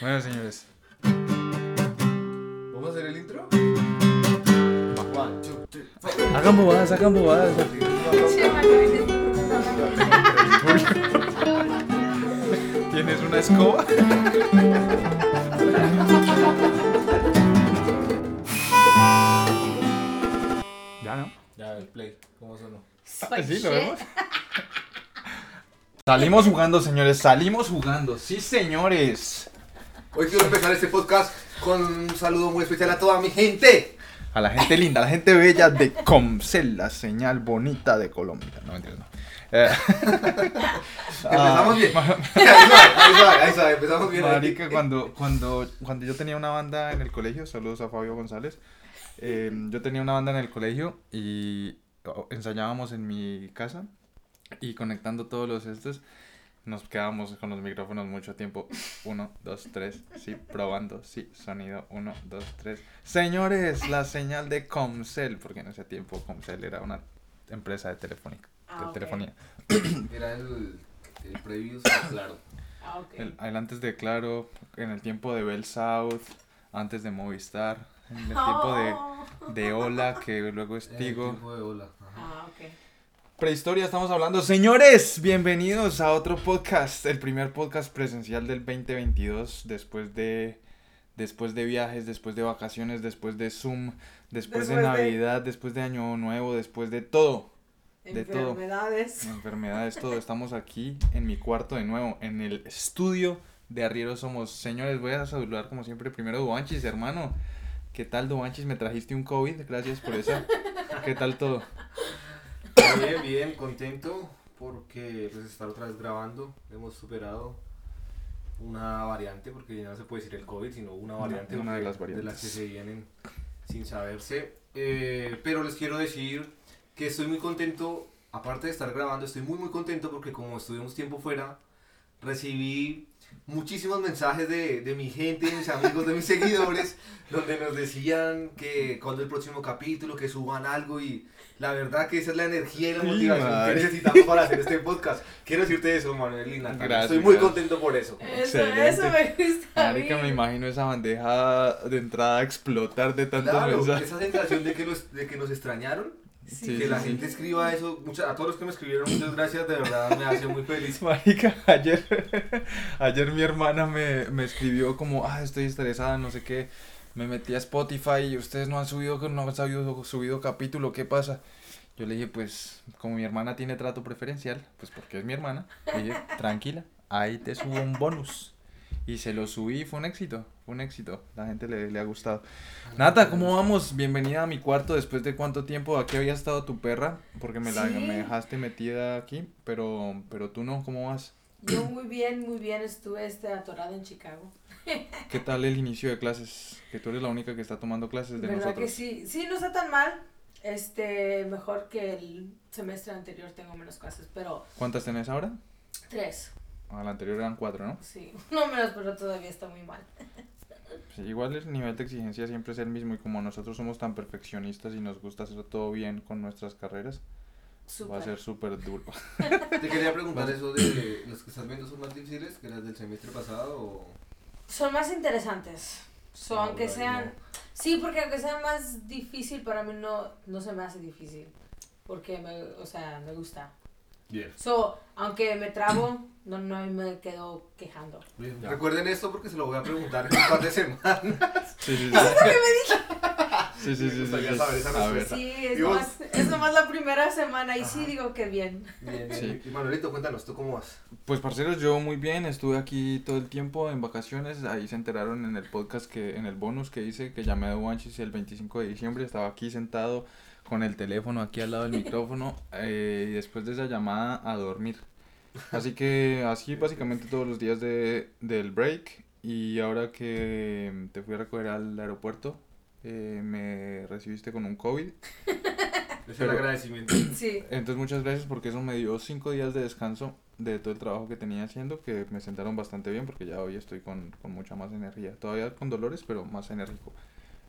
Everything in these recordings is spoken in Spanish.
Bueno, señores. ¿Vamos a hacer el intro? One, two, three, four. Hagan bobadas, hagan bobadas. ¿Tienes una escoba? ya no. Ya, el play. ¿Cómo sonó? Ah, Sí, lo vemos. Salimos jugando, señores. Salimos jugando. Sí, señores. Hoy quiero empezar este podcast con un saludo muy especial a toda mi gente. A la gente linda, a la gente bella de Comcel, la señal bonita de Colombia. No, mentira, no. Eh, Empezamos bien. ah, Ahí suave, ahí suave, ahí suave, empezamos bien. Marica, cuando, cuando, cuando yo tenía una banda en el colegio, saludos a Fabio González, eh, yo tenía una banda en el colegio y oh, ensayábamos en mi casa y conectando todos los estos, nos quedábamos con los micrófonos mucho tiempo. Uno, dos, tres, sí, probando, sí, sonido, uno, dos, tres. Señores, la señal de Comcel, porque en ese tiempo Comcel era una empresa de telefónica, Ah, de ok. telefonía. Era el, el preview, claro. Ah, ok. El, el antes de Claro, en el tiempo de Bell South, antes de Movistar, en el tiempo de, Oh. de Ola, que luego es En el Tigo. tiempo de. Ah, ok. Prehistoria estamos hablando. Señores, bienvenidos a otro podcast, el primer podcast presencial del 2022, después de, después de viajes, después de vacaciones, después de Zoom, después, de Después de- Navidad, después de Año Nuevo, después de todo. De todo. Enfermedades. Enfermedades, todo. Estamos aquí en mi cuarto de nuevo, en el estudio de Arriero Somos. Señores, voy a saludar como siempre primero Duanchis, hermano. ¿Qué tal, Duanchis? Me trajiste un COVID, gracias por eso. ¿Qué tal todo? Bien, bien, contento porque pues estar otra vez grabando. Hemos superado una variante, porque ya no se puede decir el COVID, sino una variante. una de las variantes. las que se vienen sin saberse. Eh, pero les quiero decir que estoy muy contento, aparte de estar grabando, estoy muy muy contento porque como estuvimos tiempo fuera, recibí muchísimos mensajes de, de mi gente, de mis amigos, de mis seguidores, donde nos decían que cuando el próximo capítulo, que suban algo y la verdad que esa es la energía y la motivación que necesitamos para hacer este podcast. Quiero decirte eso, Manuel y Natalia. Gracias, Estoy muy contento por eso. Eso, Excelente. eso me gusta. a Marica, me imagino esa bandeja de entrada explotar de tantos Claro, mensajes. esa sensación de que, los, de que nos extrañaron, Sí. que la sí. gente escriba eso, mucha- a todos los que me escribieron, muchas gracias, de verdad me hace muy feliz. Marica, ayer, ayer mi hermana me, me escribió como, ah, estoy estresada, no sé qué. Me metí a Spotify y ustedes no han subido, no han subido, subido capítulo, ¿qué pasa? Yo le dije, pues, como mi hermana tiene trato preferencial, pues porque es mi hermana, le dije, tranquila, ahí te subo un bonus. Y se lo subí, fue un éxito, fue un éxito, la gente le, le ha gustado. Nata, ¿cómo vamos? Bienvenida a mi cuarto después de cuánto tiempo aquí había estado tu perra, porque me, la, Sí. me dejaste metida aquí, pero, pero tú no, ¿cómo vas? Yo muy bien, muy bien. Estuve este, atorada en Chicago. ¿Qué tal el inicio de clases? Que tú eres la única que está tomando clases de ¿Verdad nosotros. que sí? Sí, no está tan mal. Este, mejor que el semestre anterior tengo menos clases, pero ¿Cuántas tenés ahora? tres. Al anterior eran cuatro, ¿no? Sí, no pero todavía está muy mal. Sí, igual el nivel de exigencia siempre es el mismo y como nosotros somos tan perfeccionistas y nos gusta hacer todo bien con nuestras carreras, va a ser súper duro. Te quería preguntar eso de los que estás viendo son más difíciles que las del semestre pasado o... Son más interesantes. Son, No, aunque no, sean... no. Sí, porque aunque sea más difícil, para mí no, no se me hace difícil. Porque, me, o sea, me gusta. Bien. So, aunque me trabo, no, no me quedo quejando. Bien. Recuerden esto porque se lo voy a preguntar en un par de semanas. Sí, sí, sí. Sí, sí, Me sí, sí, sí. saber esa respuesta. Sí, es nomás, es nomás la primera semana y sí digo que bien. Bien, bien. Sí. Y Manuelito, cuéntanos, ¿tú cómo vas? Pues parceros, yo muy bien, estuve aquí todo el tiempo en vacaciones, ahí se enteraron en el podcast que, en el bonus que hice, que llamé a Duanchis el 25 de diciembre, estaba aquí sentado con el teléfono aquí al lado del micrófono eh, y después de esa llamada a dormir. Así que así básicamente todos los días de, del break y ahora que te fui a recoger al aeropuerto, eh, me recibiste con un COVID. Es Pero- el agradecimiento. Sí. Entonces muchas gracias porque eso me dio cinco días de descanso de todo el trabajo que tenía haciendo que me sentaron bastante bien porque ya hoy estoy con, con mucha más energía. Todavía con dolores, pero más enérgico.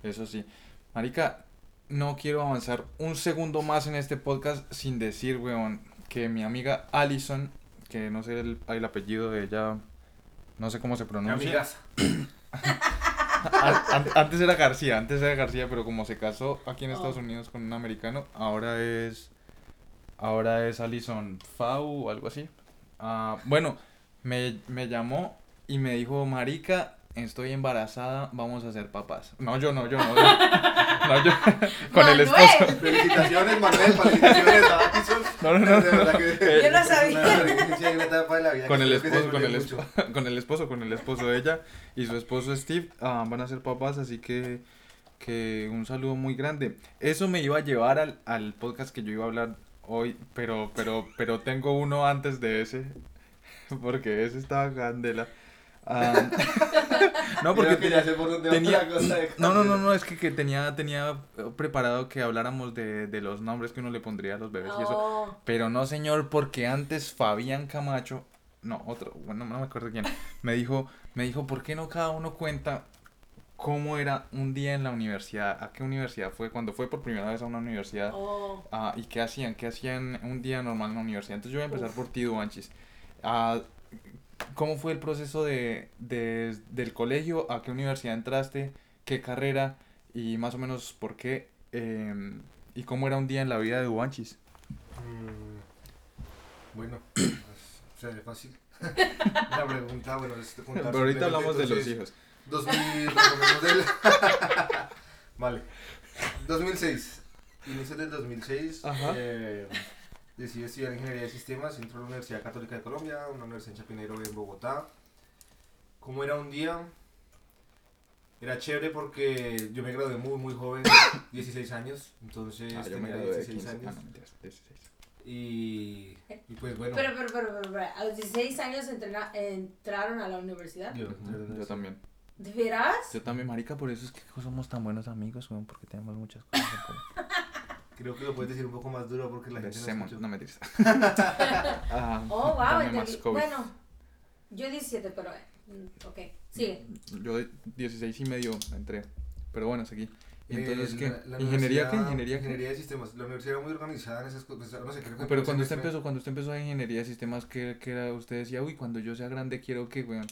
Eso sí. Marica, no quiero avanzar un segundo más en este podcast sin decir, weón, que mi amiga Allison, que no sé el, el apellido de ella no sé cómo se pronuncia. Antes era García, antes era García, pero como se casó aquí en Estados Oh. Unidos con un americano, ahora es ahora es Alison Fau o algo así. Ah, bueno, me, me llamó y me dijo, "Marica, estoy embarazada, vamos a ser papás." No, yo no, yo no. No, yo con el esposo. Felicitaciones, Manuel, felicitaciones a Atkinson. No, no, no, Yo no sabía. con el esposo, con el, esposo, con el esposo, con el esposo de ella y su esposo Steve ah, van a ser papás, así que, que un saludo muy grande. Eso me iba a llevar al, al podcast que yo iba a hablar hoy, pero, pero, pero tengo uno antes de ese, porque ese estaba candela. Ah, no, porque Creo que ya sé por dónde va tenía- la cosa de no, no, no, no, es que, que tenía, tenía preparado que habláramos de, de los nombres que uno le pondría a los bebés y eso. Oh, Pero no, señor, porque antes Fabián Camacho, no, otro, bueno, no me acuerdo quién, me dijo, me dijo, ¿por qué no cada uno cuenta cómo era un día en la universidad? ¿A qué universidad fue? Cuando fue por primera vez a una universidad. oh. Ah, ¿Y qué hacían? ¿Qué hacían un día normal en la universidad? Entonces yo voy a empezar Uf. por ti, Duanchis. Ah, ¿Cómo fue el proceso de, de- del colegio? ¿A qué universidad entraste? ¿Qué carrera? Y más o menos por qué. em, ¿Y cómo era un día en la vida de Duanchis? Mm, Bueno, pues, se ve fácil. La pregunta, bueno, es Pero ahorita hablamos de los hijos. 2000, por lo menos del... vale. 2006. Inicios del 2006. Ajá. Eh, decidí estudiar ingeniería de sistemas. Entro a la Universidad Católica de Colombia, una universidad en Chapinero en Bogotá. ¿Cómo era un día? Era chévere porque yo me gradué muy, muy joven, 16 años. Entonces Ah, yo me tenía gradué de 16 15. Ah, años. no, mentiras, 16. Y, y pues bueno. Pero, pero, pero, pero, pero, a los 16 años entrena- entraron a la universidad. yo, Ujú, Yo también. ¿De veras? Yo también, marica, por eso es que somos tan buenos amigos, porque tenemos muchas cosas en común. Creo que lo puedes decir un poco más duro porque la gente no no mentiras. Ah, Oh, wow. COVID. Bueno, yo 17, pero. eh, mm, Ok, sigue. Yo de 16 y medio entré. Pero bueno, seguí. Y entonces, Eh, ¿qué? la- la ¿Ingeniería qué? ¿Ingeniería? Ingeniería de sistemas. La universidad era muy organizada en esas cosas. No sé, creo que Pero cuando usted semestre- empezó, cuando usted empezó a ingeniería de sistemas, ¿qué, qué era? Usted decía, uy, cuando yo sea grande quiero que, weón.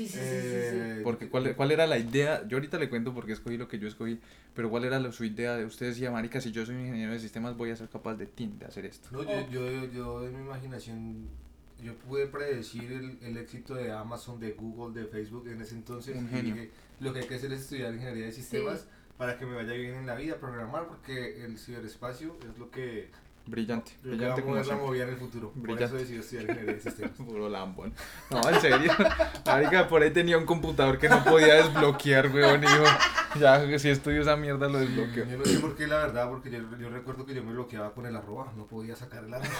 Sí, sí, sí, sí, sí. Eh, Porque ¿cuál, ¿cuál era la idea? Yo ahorita le cuento porque escogí lo que yo escogí, pero ¿cuál era la- su idea? de Usted decía, marica, si yo soy ingeniero de sistemas voy a ser capaz de, tin, de hacer esto. No, yo, yo, yo en mi imaginación, yo pude predecir el, el éxito de Amazon, de Google, de Facebook en ese entonces. Un y genio. dije, lo que hay que hacer es estudiar ingeniería de sistemas para que me vaya bien en la vida, programar, porque el ciberespacio es lo que, Brillante, a brillante como mover la movida en el futuro. Por Brillante. eso decidí estudiar ingeniería de sistemas. Puro lambón. No, en serio. Marica, por ahí tenía un computador que no podía desbloquear, weón. Y ya, si estudio esa mierda lo desbloqueo. Yo no sé por qué, la verdad, porque yo, yo recuerdo que yo me bloqueaba con el arroba, no podía sacar el arroba.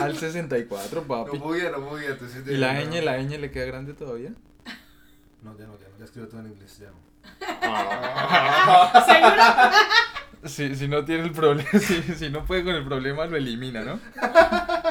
Al 64, papi. No podía, no podía, entonces... ¿Y la ñ, la ñ le queda grande todavía? No, ya no, ya no, ya escribo todo en inglés, ya no. Si, si no tiene el problema, si, si no puede con el problema, lo elimina, ¿no?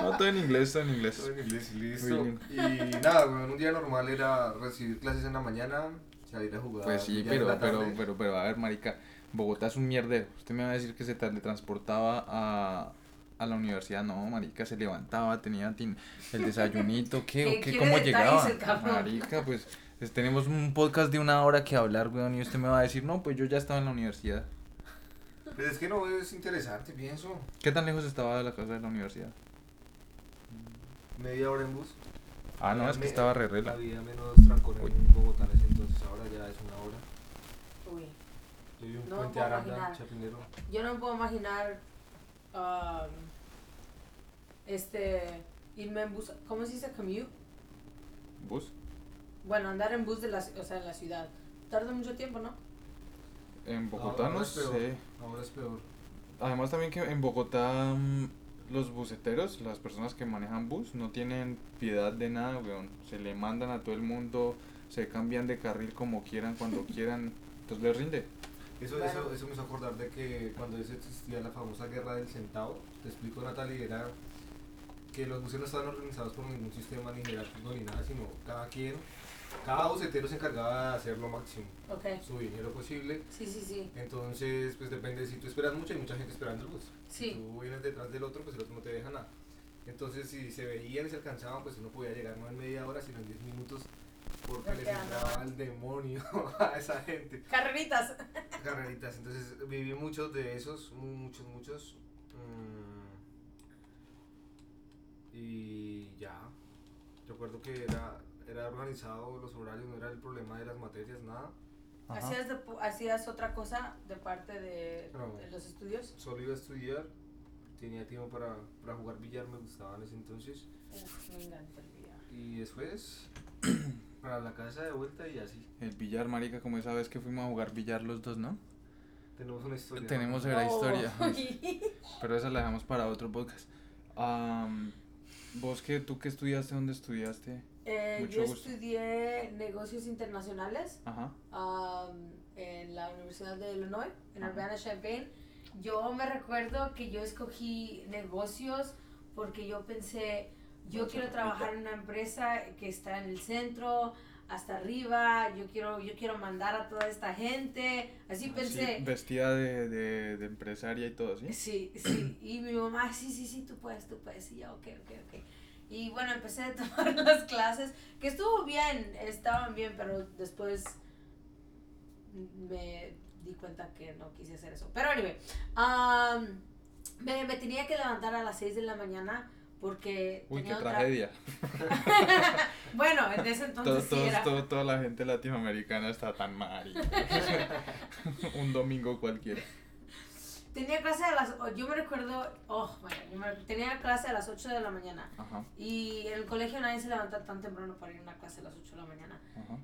No, todo en inglés, todo en inglés. Todo en inglés, listo. Y nada, un día normal era recibir clases en la mañana, salir a jugar. Pues sí, pero, pero, pero, pero, a ver, marica, Bogotá es un mierdero. Usted me va a decir que se teletransportaba a, a la universidad. No, marica, se levantaba, tenía el desayunito, ¿qué? Que ¿O qué? quiere ¿Cómo llegaba? Marica, pues, pues, tenemos un podcast de una hora que hablar, weón, y usted me va a decir, no, pues yo ya estaba en la universidad. Pero es que no es interesante, pienso. ¿Qué tan lejos estaba de la casa de la universidad? Media hora en bus. Ah, no, es que Me- estaba re rela. Había menos trancón en Bogotá en ese entonces, ahora ya es una hora. Uy, Yo vi un No me puente puedo Aranda, imaginar. Chapinero. yo no me puedo imaginar. um, este. Irme en bus. ¿Cómo se dice commute? ¿Bus? Bueno, andar en bus de la, ci- o sea, en la ciudad. Tarda mucho tiempo, ¿no? En Bogotá Ahora no es peor. sé. Ahora es peor. Además también que en Bogotá mm, los buceteros, las personas que manejan bus, no tienen piedad de nada, weón. Se le mandan a todo el mundo, se cambian de carril como quieran, cuando quieran. Entonces les rinde. Eso, Bueno. eso, eso me hizo acordar de que cuando existía la famosa guerra del centavo, te explico Natalie, era que los buses no estaban organizados por ningún sistema ni jerárquico ni nada, sino cada quien, cada bucetero se encargaba de hacer lo máximo, Ok. su dinero posible. Sí, sí, sí. Entonces, pues depende, si tú esperas mucho, hay mucha gente esperando el bus. Si Sí. tú vienes detrás del otro, pues el otro no te deja nada. Entonces, si se veían y se alcanzaban, pues uno podía llegar no en media hora, sino en 10 minutos, porque les entraba el demonio a esa gente. Carreritas. Carreritas, entonces viví muchos de esos, muchos, muchos. mm, y ya. Recuerdo que era, era organizado los horarios, no era el problema de las materias, nada. ¿Hacías, de- ¿Hacías otra cosa de parte de, No. de los estudios? Solo iba a estudiar, tenía tiempo para, para jugar billar, me gustaba en ese entonces. Uf, me encanta el billar. Y después, para la casa de vuelta y así. El billar, marica, como esa vez que fuimos a jugar billar los dos, ¿no? Tenemos una historia. Tenemos ¿no? la No. historia. Pero esa la dejamos para otro podcast. Am, ¿Vos qué, tú qué estudiaste? ¿Dónde estudiaste? Eh, Mucho yo gusto. estudié negocios internacionales Ajá. um, en la Universidad de Illinois, en. Urbana-Champaign. Yo me recuerdo que yo escogí negocios porque yo pensé, yo Mucho quiero trabajar en una empresa que está en el centro, hasta arriba, yo quiero, yo quiero mandar a toda esta gente. Así pensé. Sí, vestida de, de, de empresaria y todo, ¿sí? Sí, sí. Y mi mamá, sí, sí, sí, tú puedes, tú puedes. Y yo, ok, ok, ok. Y bueno, empecé a tomar las clases, que estuvo bien, estaban bien, pero después me di cuenta que no quise hacer eso. Pero anyway, um, me, me tenía que levantar a las 6 de la mañana porque Uy, qué tenía tra- tragedia. bueno, en ese Todo, entonces sí todos- era. todo- toda la gente latinoamericana está tan mal. Un domingo cualquiera. Tenía clase a las, yo me recuerdo, oh, bueno, tenía clase a las 8 de la mañana. Ajá, Y en el colegio nadie se levanta tan temprano para ir a una clase a las 8 de la mañana.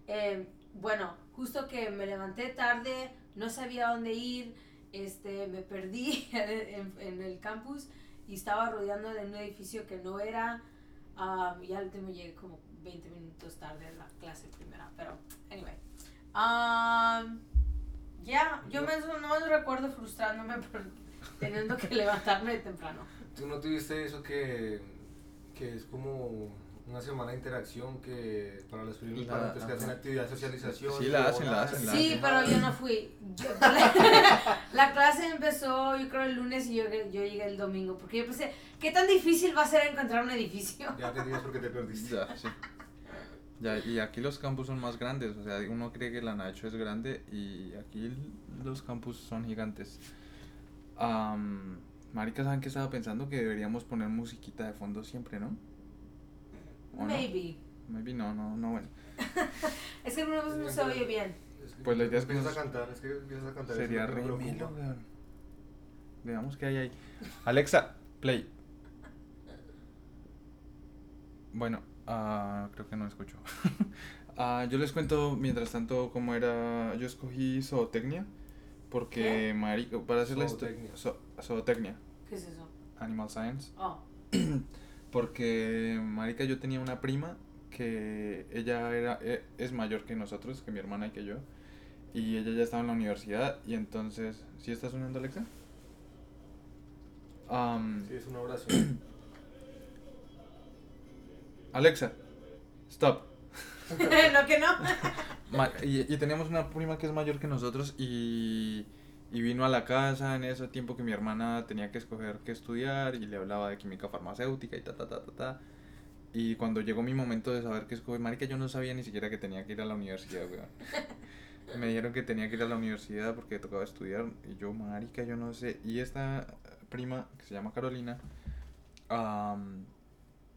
Eh, bueno, justo que me levanté tarde, no sabía dónde ir, este, me perdí en, en el campus y estaba rodeando de un edificio que no era. um, y al último llegué como 20 minutos tarde a la clase primera, pero anyway. Um, ya, yo me, no me recuerdo frustrándome por teniendo que levantarme temprano. ¿Tú no tuviste eso que, que es como una semana de interacción que para los primeros La- estudiantes que hacen actividad de socialización? Sí, la hacen, la hacen, la Sí, hacen. pero yo no fui. Yo- la, la clase empezó, yo creo, el lunes y yo, yo llegué el domingo. Porque yo pensé, ¿qué tan difícil va a ser encontrar un edificio? Ya te digas porque te perdiste. Ya, sí. Ya, y aquí los campus son más grandes, o sea, uno cree que la Nacho es grande y aquí los campus son gigantes. Am, marica, ¿saben qué estaba pensando? Que deberíamos poner musiquita de fondo siempre, ¿no? ¿O no? Maybe. Maybe no, no, no, bueno. Es que no se oye bien. Es que Pues la idea es que empiezas a cantar, es que empiezas a cantar. Sería que re melo. Veamos qué hay ahí. Alexa, play. Bueno, ah, creo que no escucho. Ah, yo les cuento mientras tanto cómo era. Yo escogí zootecnia porque ¿Qué? marica, para hacer la historia. Zootecnia. zootecnia, ¿Qué es eso? animal science. Oh, Porque marica yo tenía una prima que ella era e- es mayor que nosotros, que mi hermana y que yo. Y ella ya estaba en la universidad y entonces, ¿sí está sonando Alexa? Sí, es una oración. Alexa, stop. no que no. Ma- y, y teníamos una prima que es mayor que nosotros y, y vino a la casa en ese tiempo que mi hermana tenía que escoger qué estudiar y le hablaba de química farmacéutica y ta ta ta ta ta. Y cuando llegó mi momento de saber qué escoger, marica, yo no sabía ni siquiera que tenía que ir a la universidad, weón. Me dijeron que tenía que ir a la universidad porque tocaba estudiar y yo, marica, yo no sé. Y esta prima, que se llama Carolina, am,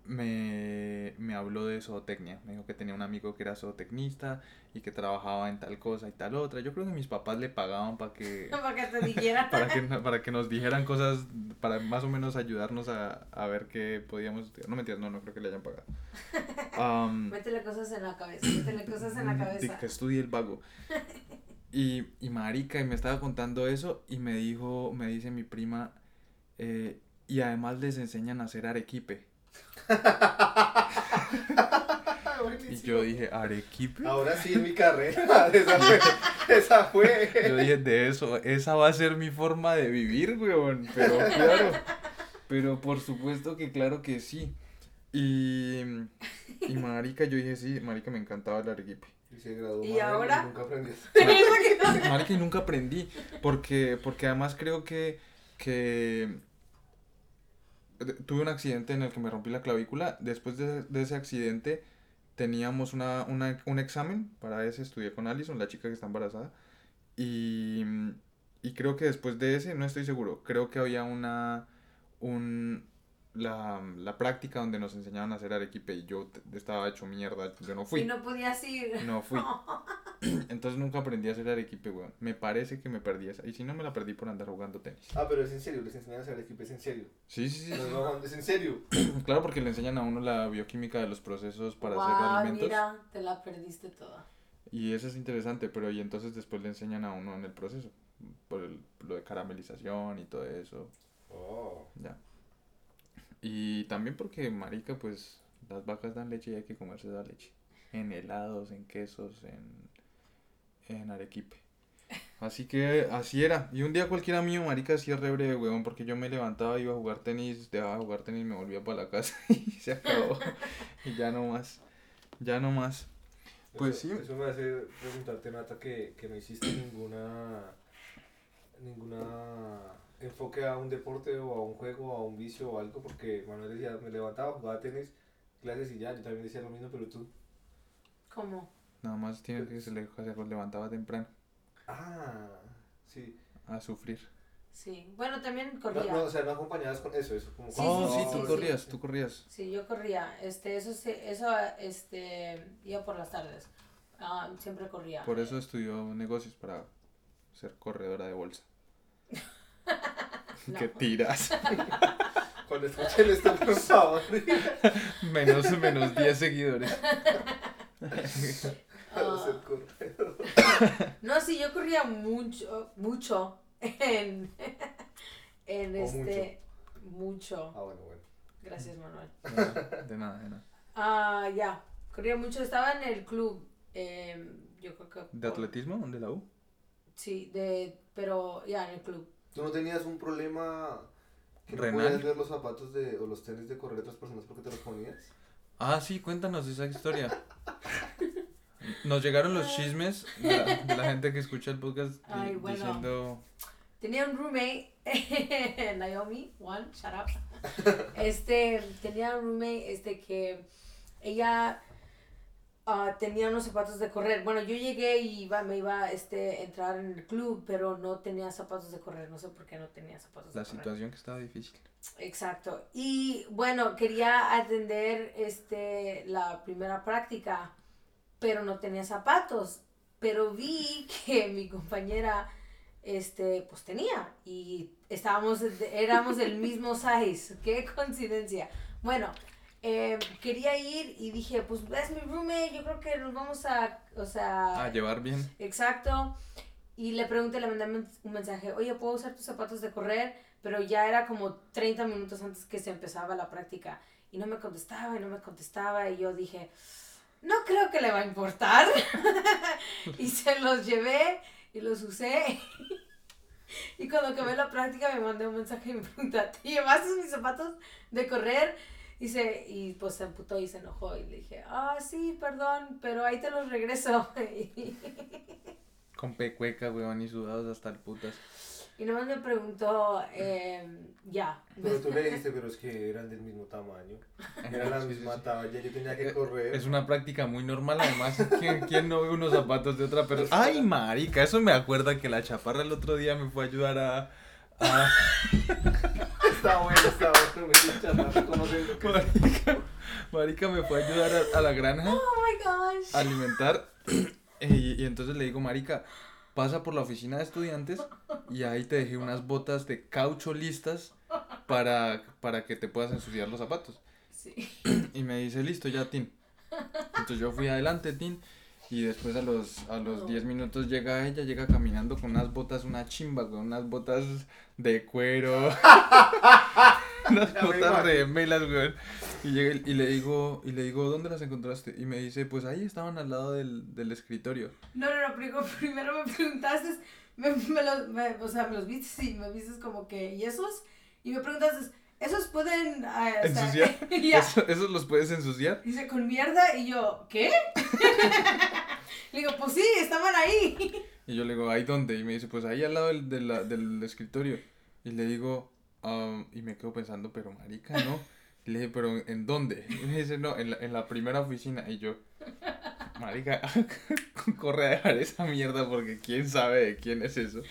me, me habló de zootecnia. Me dijo que tenía un amigo que era zootecnista y que trabajaba en tal cosa y tal otra. Yo creo que mis papás le pagaban para que, Para que te dijera. para que, para que nos dijeran cosas, para más o menos ayudarnos a, a ver qué podíamos estudiar. No mentiras, no, no creo que le hayan pagado. Am, Métele cosas en la cabeza, métele cosas en la de cabeza. que estudie el vago. Y, y marica, y me estaba contando eso y me dijo, me dice mi prima, eh, y además les enseñan a hacer arequipe. Y yo dije, ¿arequipe? Ahora sí en mi carrera. Esa fue. Esa fue. Yo dije, de eso, esa va a ser mi forma de vivir, weón. Pero claro, pero por supuesto que claro que sí. Y, y marica, yo dije, sí, marica, me encantaba el arequipe. Y se graduó. ¿Y madre, ahora? Nunca aprendió. Marica, y nunca aprendí, porque, porque además creo que, que tuve un accidente en el que me rompí la clavícula. Después de, de ese accidente teníamos una, una- un examen. Para ese estudié con Alison, la chica que está embarazada. Y, y creo que después de ese, no estoy seguro, creo que había una, un, la, la práctica donde nos enseñaban a hacer arequipe y yo estaba hecho mierda, yo no fui. Y no podías ir. No fui. Entonces nunca aprendí a hacer arequipe, weón. Me parece que me perdí esa. Y si no, me la perdí por andar jugando tenis. Ah, pero es en serio, les enseñan a hacer equipo, es en serio. Sí, sí, sí. No, no, no, es en serio. Claro, porque le enseñan a uno la bioquímica de los procesos para hacer Guau, alimentos. mira, te la perdiste toda. Y eso es interesante, pero y entonces después le enseñan a uno en el proceso. Por el- lo de caramelización y todo eso. Oh. Ya. Y también porque, marica, pues las vacas dan leche y hay que comerse esa leche. En helados, en quesos, en, en arequipe. Así que así era. Y un día cualquiera mío, marica, hacía re breve, weón, porque yo me levantaba, iba a jugar tenis, dejaba de jugar tenis y me volvía para la casa y se acabó. y ya no más. Ya no más. Pues Eso- sí. Eso me hace preguntarte, Nata, que, que no hiciste ninguna. ninguna enfoque a un deporte o a un juego o a un vicio o algo, porque Manuel decía, me levantaba, jugaba tenis, clases y ya, yo también decía lo mismo, pero tú. ¿Cómo? Nada más tiene que se le se levantaba temprano Ah, sí. a sufrir. Sí. Bueno, también No, corría. no, o sea, no acompañadas con eso, eso como Sí, oh, sí, sí, sí, tú sí, corrías, tú corrías. Sí, yo corría. Este, eso, se- eso, este, iba por las tardes. Ah, siempre corría. Por eso estudió negocios para ser corredora de bolsa. No. ¿Qué tiras? Cuando escuchen esto, por favor. menos, menos 10 seguidores. Corredor. No, sí, yo corría mucho, mucho en, en O este, mucho. Ah, bueno, bueno. Gracias, Manuel. De nada, de nada. Ah, ya, corría mucho, estaba en el club, eh, yo creo que... ¿De atletismo? ¿De la U? Sí, de, pero ya en el club. ¿Tú no tenías un problema que no podías ver los zapatos de, o los tenis de correr de otras personas porque te los ponías? Ah, sí, cuéntanos esa historia. Nos llegaron los chismes de la, de la gente que escucha el podcast Ay, bueno. diciendo... Tenía un roommate, Naomi, one, shut up. Este, tenía un roommate, este, que ella ah, tenía unos zapatos de correr. Bueno, yo llegué y iba, me iba este, a entrar en el club, pero no tenía zapatos de correr. No sé por qué no tenía zapatos La de correr. situación que estaba difícil. Exacto. Y bueno, quería atender este, la primera práctica, pero no tenía zapatos. Pero vi que mi compañera, este, pues tenía. Y estábamos, éramos del mismo size. Qué coincidencia. Bueno, eh, quería ir y dije, pues es mi roommate, yo creo que nos vamos a, o sea... A llevar bien. Exacto. Y le pregunté, le mandé un mensaje, oye, ¿puedo usar tus zapatos de correr? Pero ya era como 30 minutos antes que se empezaba la práctica. Y no me contestaba y no me contestaba. Y yo dije, no creo que le va a importar. y se los llevé y los usé. y cuando acabé la práctica me mandé un mensaje y me pregunta, ¿te llevaste mis zapatos de correr? Y, se, y pues se emputó y se enojó. Y le dije, ah, sí, perdón, pero ahí te los regreso. Con pecueca, weón, y sudados hasta el putas. Y nomás me preguntó, eh, ya. Pero tú le dijiste, pero es que eran del mismo tamaño. Era la misma sí. talla, yo tenía que correr. Es una práctica muy normal, además, ¿quién, quién no ve unos zapatos de otra persona? Ay, marica, eso me acuerda que la chaparra el otro día me fue a ayudar a... a- Está bueno, está bueno, me marica, marica me fue a ayudar a, a la granja Oh my gosh. a alimentar y, y entonces le digo, marica, pasa por la oficina de estudiantes y ahí te dejé unas botas de caucho listas para, para que te puedas ensuciar los zapatos. Sí. Y me dice, listo, ya, Tin. Entonces yo fui adelante, Tin. Y después a los, a los 10 minutos llega ella, llega caminando con unas botas, una chimba, con unas botas de cuero. unas botas de melas, weón. Y, llega y le digo, y le digo, ¿dónde las encontraste? Y me dice, pues ahí estaban al lado del, del escritorio. No, no, no, primero, primero me preguntaste, me, me los, me- o sea, me los viste y me viste como que, ¿y esos? Y me preguntaste, ¿esos pueden... ah, o sea, ¿Ensuciar? ¿Eso- ¿Esos los puedes ensuciar? Dice, con mierda, y yo, ¿qué? Le digo, pues sí, estaban ahí. Y yo le digo, ¿ahí dónde? Y me dice, pues ahí al lado del, de la- del escritorio. Y le digo, "Ah", y me quedo pensando, pero marica, ¿no? Y le dije, pero ¿en dónde? Y me dice, no, en la, en la primera oficina. Y yo, marica, corre a dejar esa mierda porque quién sabe de quién es eso.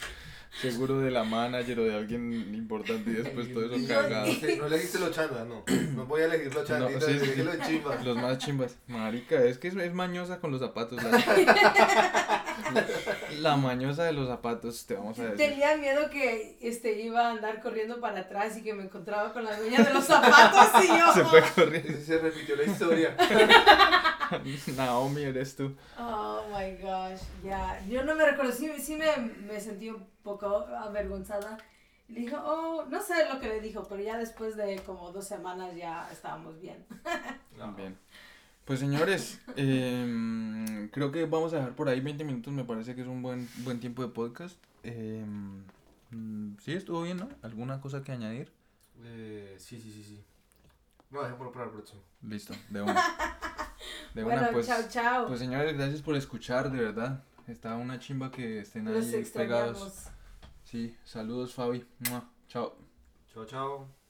Seguro de la manager o de alguien importante y después todo eso cagado. No, elegiste los chandas, no. No voy a elegir los chanditos, No, sí, elegí sí. los chimbas. Los más chimbas. Marica, es que es, es mañosa con los zapatos. La, la mañosa de los zapatos, te vamos a decir. Tenía miedo que este, iba a andar corriendo para atrás y que me encontraba con la dueña de los zapatos y yo. Se fue corriendo. Se repitió la historia. Naomi, eres tú. Oh my gosh, ya. Yo no me recuerdo, sí, sí me, me sentí un poco avergonzada. Le dijo, oh, no sé lo que le dijo, pero ya después de como dos semanas ya estábamos bien. Bien. Pues señores, em, creo que vamos a dejar por ahí 20 minutos, me parece que es un buen, buen tiempo de podcast. Em, mm, sí, estuvo bien, ¿no? ¿Alguna cosa que añadir? Eh, sí, sí, sí, sí. No, dejémoslo para el próximo. Listo, de una. De una, pues. chao, chao. Pues señores, gracias por escuchar, de verdad. Está una chimba que estén Los ahí pegados. Sí, saludos Fabi. Mua. Chao. Chao, chao.